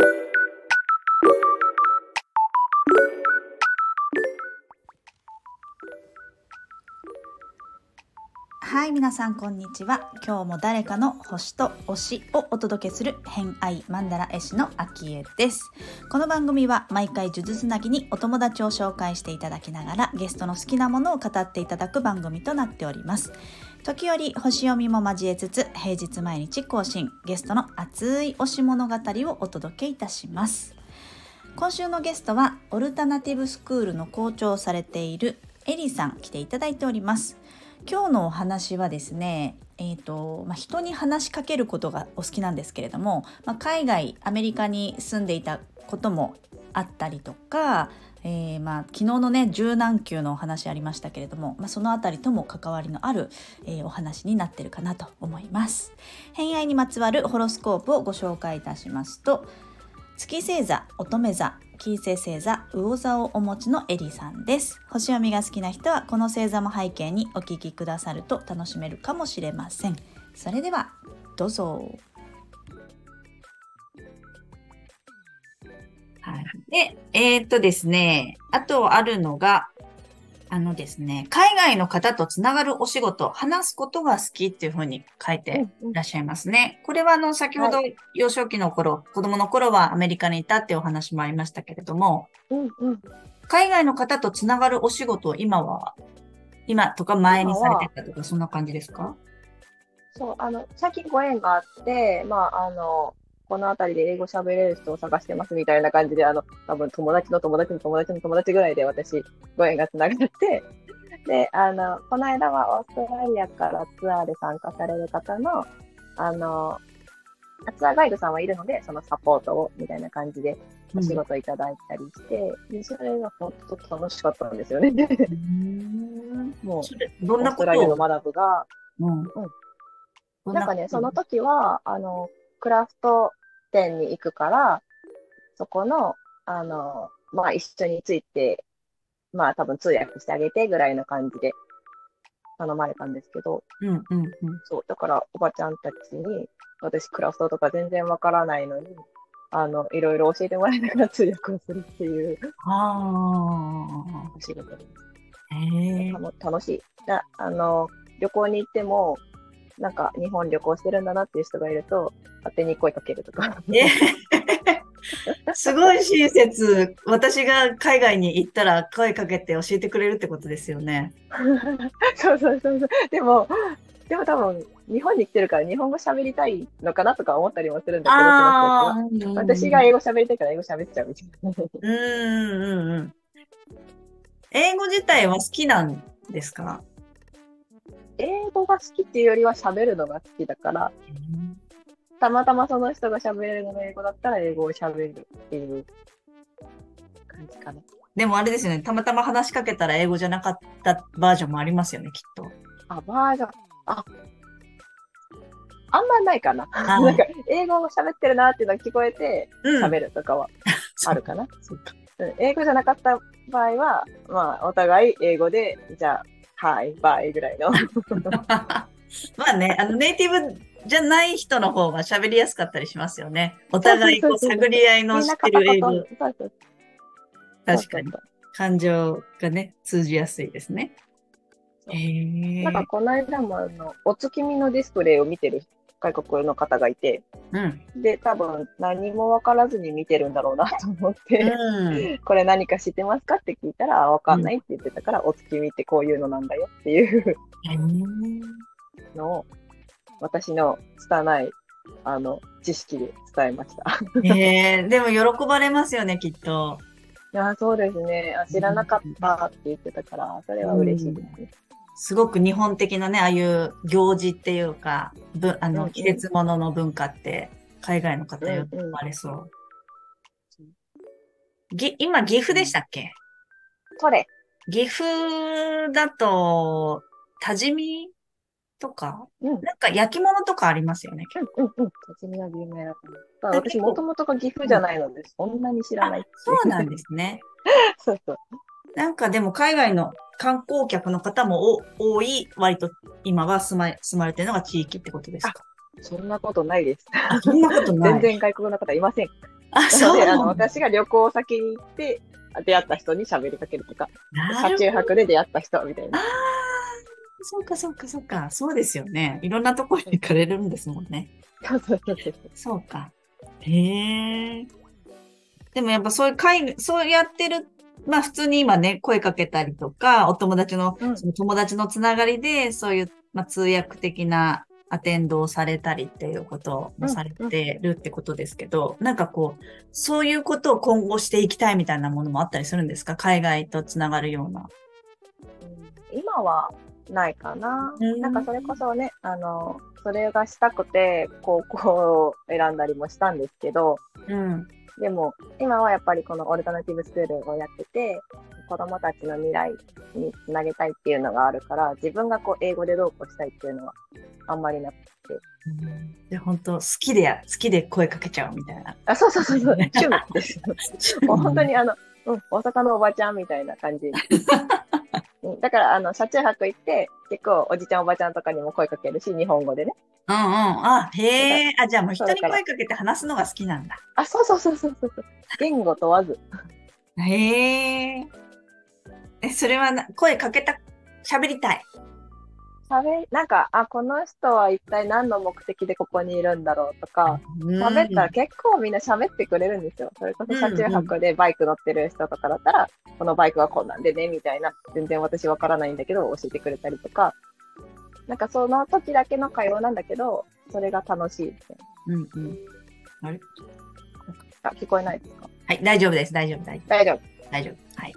thank you はい皆さんこんにちは。今日も誰かの星と推しをお届けする偏愛マンダラ絵師のアキエです。この番組は毎回呪術つなぎにお友達を紹介していただきながらゲストの好きなものを語っていただく番組となっております。時折星読みも交えつつ平日毎日更新ゲストの熱い推し物語をお届けいたします。今週のゲストはオルタナティブスクールの校長をされているエリさん来ていただいております。今日のお話はですねえーとまあ、人に話しかけることがお好きなんですけれども、まあ、海外アメリカに住んでいたこともあったりとか、えー、まあ、昨日のね柔軟球のお話ありましたけれども、まあ、その辺りとも関わりのある、えー、お話になってるかなと思います。偏愛にまつわるホロスコープをご紹介いたしますと月星座乙女座金星星座魚座をお持ちのエリさんです。星読みが好きな人はこの星座も背景にお聞きくださると楽しめるかもしれません。それではどうぞ。はい、で、えー、っとですね、あとあるのが、あのですね、海外の方とつながるお仕事、話すことが好きっていうふうに書いていらっしゃいますね。これはあの、先ほど幼少期の頃、はい、子供の頃はアメリカにいたっていうお話もありましたけれども、うんうん、海外の方とつながるお仕事、今は、今とか前にされてたとか、そんな感じですか？そう、あの、最近ご縁があって、まあ、あの、この辺りで英語喋れる人を探してますみたいな感じで、あの、多分友達の友達の友達の友達ぐらいで私、ご縁がつながって、で、あの、この間はオーストラリアからツアーで参加される方の、あの、ツアーガイドさんはいるので、そのサポートを、みたいな感じで、お仕事いただいたりして、うん、でそれが本当楽しかったんですよね。もう、どんなことの学ぶが、うん。うん、なんかね、その時は、あの、クラフト店に行くから、そこの、あの、まあ一緒について、まあ多分通訳してあげてぐらいの感じで頼まれたんですけど、うんうんうん、そう、だからおばちゃんたちに、私クラフトとか全然わからないのに、あの、いろいろ教えてもらいながら 通訳をするっていう、あお仕事です。へ楽しい。だあの、旅行に行っても、なんか日本旅行してるんだなっていう人がいると、勝手に声かけるとか。すごい親切。私が海外に行ったら声かけて教えてくれるってことですよね。そうそうそうそう。でも、でも多分、日本に来てるから日本語喋りたいのかなとか思ったりもするんだけど、私が英語喋りたいから英語喋っちゃうみたいな。うんうんうん。英語自体は好きなんですか？英語が好きっていうよりは喋るのが好きだから、たまたまその人が喋れるのが英語だったら英語を喋るっていう感じかな。でもあれですよね、たまたま話しかけたら英語じゃなかったバージョンもありますよね、きっと。あ、バージョン、あ、あんまないかな。なんか、英語を喋ってるなっていうのが聞こえて、喋るとかは あるかな。うん、英語じゃなかった場合は、まあ、お互い英語で、じゃあ、はい、バイぐらいの。まあね、あのネイティブじゃない人の方が喋りやすかったりしますよね。お互いこう探り合いの知ってる英語。確かに。感情がね、通じやすいですね。へなんかこの間もあの、お月見のディスプレイを見てる外国の方がいて、うん、で、多分何も分からずに見てるんだろうなと思って、うん、これ何か知ってますかって聞いたら、分かんないって言ってたから、うん、お月見ってこういうのなんだよっていうのを、私の拙い、あの、知識で伝えました。えー、でも喜ばれますよね、きっと。いや、そうですね。あ知らなかったって言ってたから、それは嬉しいですね。すごく日本的なね、ああいう行事っていうか、ぶあの、季節物の文化って、海外の方よく生まれそう。ぎ今、岐阜でしたっけ？それ。岐阜だと、多治見とか、うん、なんか焼き物とかありますよね。うんうんうん。多治見は有名だと思う。私、もともとが岐阜じゃないので、そんなに知らないそうなんですね。そうそう。なんかでも海外の観光客の方も多い、割と今は住ま住まれてるのが地域ってことですか？そんなことないです。そんなことない。全然外国の方いません。あ、なそうの？で、あの、なんだ。私が旅行先に行って、出会った人に喋りかけるとか、車中。泊で出会った人みたいな。ああ、そうか、そうか、そうか。そうですよね。いろんなところに行かれるんですもんね。そうそうそうそう。そうか。へえ。でもやっぱそういう会、そうやってる、まあ普通に今ね、声かけたりとか、お友達の、うんその友達のつながりで、そういう、まあ通訳的なアテンドをされたりっていうこともされてるってことですけど、なんかこう、そういうことを今後していきたいみたいなものもあったりするんですか？海外とつながるような。今はないかな。うんなんかそれこそね、あの、それがしたくて高校を選んだりもしたんですけど、うん。でも今はやっぱりこのオルタナティブスクールをやってて、子供たちの未来につなげたいっていうのがあるから、自分がこう英語でどうこうしたいっていうのはあんまりなくて。で、本当好きでや、好きで声かけちゃうみたいな。あ、そうそうそうそう、趣味です。もう本当にあの、うん、大阪のおばちゃんみたいな感じ。うんだから、あの、車中泊行って、結構おじちゃんおばちゃんとかにも声かけるし、日本語でね。うんうん。あ、へえ。あ、じゃあもう人に声かけて話すのが好きなんだ。あ、そうそうそうそうそう。言語問わず。へえ。え、それはな声かけた、喋りたい。喋、なんか、あ、この人は一体何の目的でここにいるんだろうとか、うん喋ったら結構みんな喋ってくれるんですよ。それこそ車中泊でバイク乗ってる人とかだったら、このバイクはこんなんでね、みたいな、全然私わからないんだけど、教えてくれたりとか、なんかその時だけの会話なんだけど、それが楽しいですね。うんうん。あれ？あ、聞こえないですか？はい、大丈夫です。大丈夫、大丈夫。大丈夫。大丈夫。はい。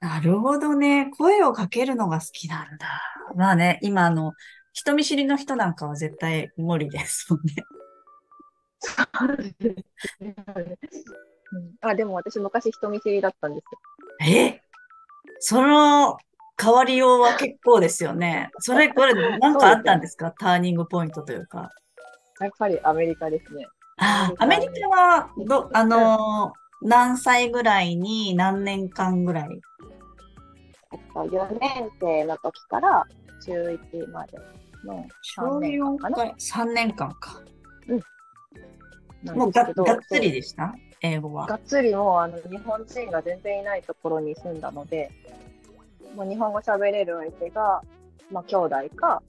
なるほどね。声をかけるのが好きなんだ。まあね、今あの、人見知りの人なんかは絶対無理ですもんね。うんあ、でも私昔人見知りだったんですよ。え？その変わりようは結構ですよね。それ、これ、なんかあったんですか？ターニングポイントというか。やっぱりアメリカですね。アメリカは、ど、あのー何歳ぐらいに何年間ぐらい？えっと、4年生の時から中1までの3年間かな。3年間か。なんもうががっつりでした？英語は。がっつりもうあの日本人が全然いないところに住んだので、もう日本語喋れる相手が、まあ兄弟か、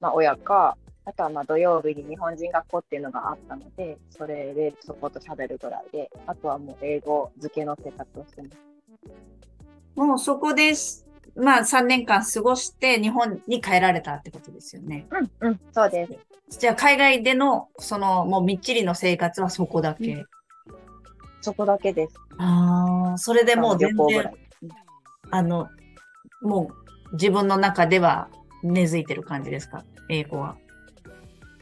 まあ親か、あとはまあ土曜日に日本人学校っていうのがあったので、それでそこと喋るぐらいで、あとはもう英語漬けの生活をしてます。もうそこです。まあ3年間過ごして日本に帰られたってことですよね。うん、うん、そうです。じゃあ海外でのそのもうみっちりの生活はそこだけ？うんそこだけです。ああ、それでもう全然旅行ぐらい。あの、もう自分の中では根付いてる感じですか？英語は。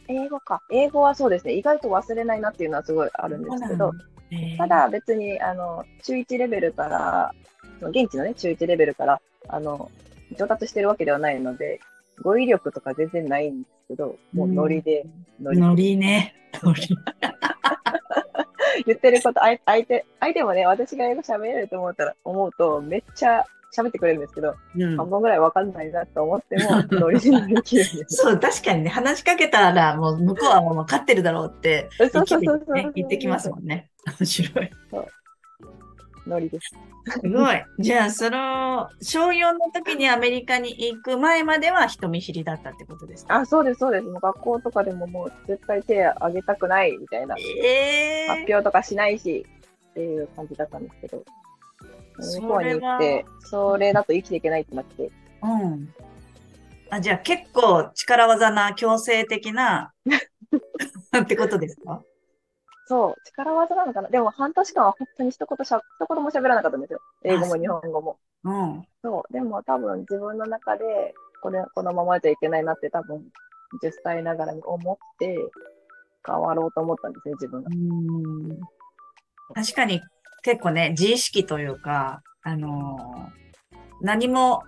英語か。英語はそうですね。意外と忘れないなっていうのはすごいあるんですけど、えーただ別に、あの、中1レベルから、現地のね、中1レベルから、あの、上達してるわけではないので、語彙力とか全然ないんですけど、もうノリで、ノリでノリね。ノリ。言ってること、相手、相手もね、私が英語喋れると思ったら、思うと、めっちゃ喋ってくれるんですけど、うん半分ぐらいわかんないなと思っても、ノリで乗り切る。そう、確かにね、話しかけたら、もう向こうはもう分かってるだろうって、そうそうそう言ってきますもんね。面白い。ノリです。すごい。じゃあ、その、小4の時にアメリカに行く前までは人見知りだったってことですか？あ、そうです、そうです。もう学校とかでももう絶対手挙げたくないみたいな、ええ発表とかしないし、っていう感じだったんですけど、向こうに行って、それだと生きていけないってなって、うん。あ、じゃあ結構力技な強制的なってことですかそう、力技なのかな。でも半年間は本当に一言しゃ、一言も喋らなかったんですよ。英語も日本語も。うん。そう、でも多分自分の中で、これ、このままじゃいけないなって多分、10歳ながらに思って、変わろうと思ったんですね、自分が。うん確かに結構ね、自意識というか、あのー何も、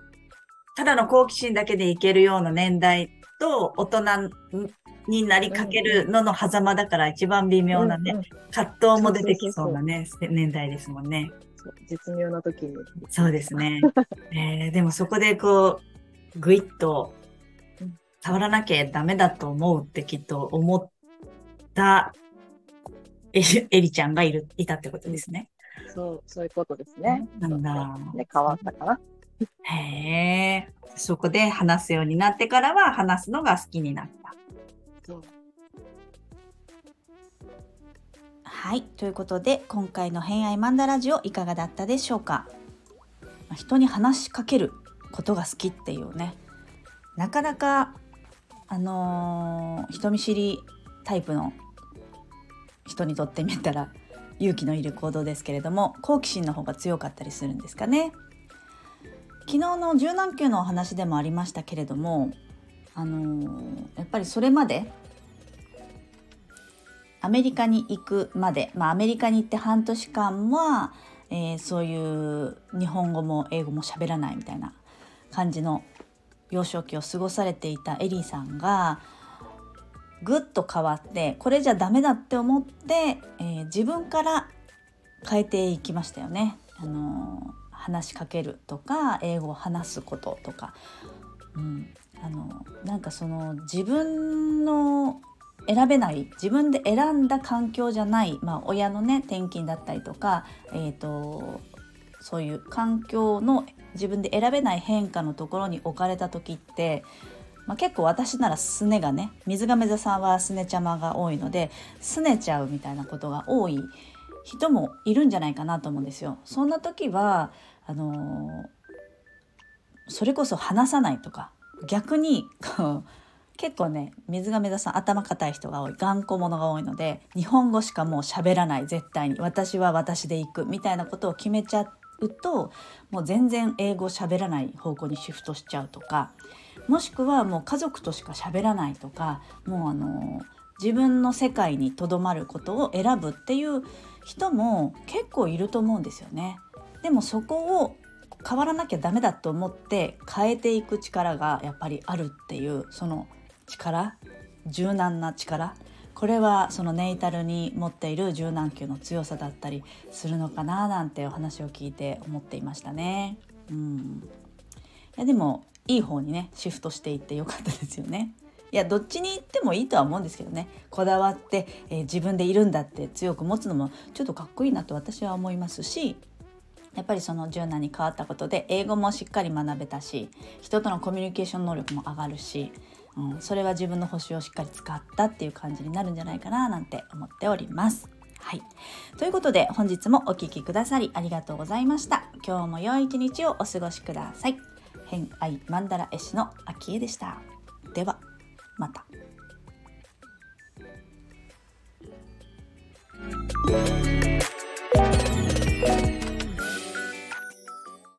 ただの好奇心だけでいけるような年代と大人になりかけるのの狭間だから一番微妙なね、うんうん葛藤も出てきそうなね、年代ですもんね。そう絶妙な時に。そうですね。えーでもそこでこう、ぐいっとうん触らなきゃダメだと思うってきっと思ったえエリちゃんがいる、いたってことですね。そう、そういうことですね。なんだ。ね、変わったかな。へえ。そこで話すようになってからは話すのが好きになった。そう。はいということで今回の「偏愛マンダラジオ」いかがだったでしょうかまあ人に話しかけることが好きっていうねなかなかあのー人見知りタイプの人にとってみたら勇気のいる行動ですけれども好奇心の方が強かったりするんですかね。昨日の柔軟球のお話でもありましたけれどもあのーやっぱりそれまでアメリカに行くまで、まあ、アメリカに行って半年間は、えーそういう日本語も英語も喋らないみたいな感じの幼少期を過ごされていたエリーさんがぐっと変わってこれじゃダメだって思って、えー自分から変えていきましたよね。あのー話しかけるとか英語を話すこととか、うん、あのなんかその自分の選べない自分で選んだ環境じゃない、まあ、親のね転勤だったりとか、えー、とそういう環境の自分で選べない変化のところに置かれた時って、まあ、結構私ならすねがね水亀座さんはすねちゃまが多いのですねちゃうみたいなことが多い人もいるんじゃないかなと思うんですよ。そんな時はあのーそれこそ話さないとか逆にこう結構ね水亀座さん頭固い人が多い。頑固者が多いので日本語しかもう喋らない。絶対に。私は私で行く。みたいなことを決めちゃうともう全然英語喋らない方向にシフトしちゃうとかもしくはもう家族としか喋らないとかもうあの自分の世界にとどまることを選ぶっていう人も結構いると思うんですよね。でもそこを変わらなきゃダメだと思って変えていく力がやっぱりあるっていうその力柔軟な力これはそのネイタルに持っている柔軟球の強さだったりするのかななんてお話を聞いて思っていましたね。うん、いやでもいい方にねシフトしていってよかったですよね。いやどっちに行ってもいいとは思うんですけどねこだわって、えー自分でいるんだって強く持つのもちょっとかっこいいなと私は思いますしやっぱりその柔軟に変わったことで英語もしっかり学べたし人とのコミュニケーション能力も上がるし、うん、それは自分の星をしっかり使ったっていう感じになるんじゃないかななんて思っております。はい、ということで本日もお聴きくださりありがとうございました。今日も良い一日をお過ごしください。偏愛マンダ絵師の秋江でした。ではまた。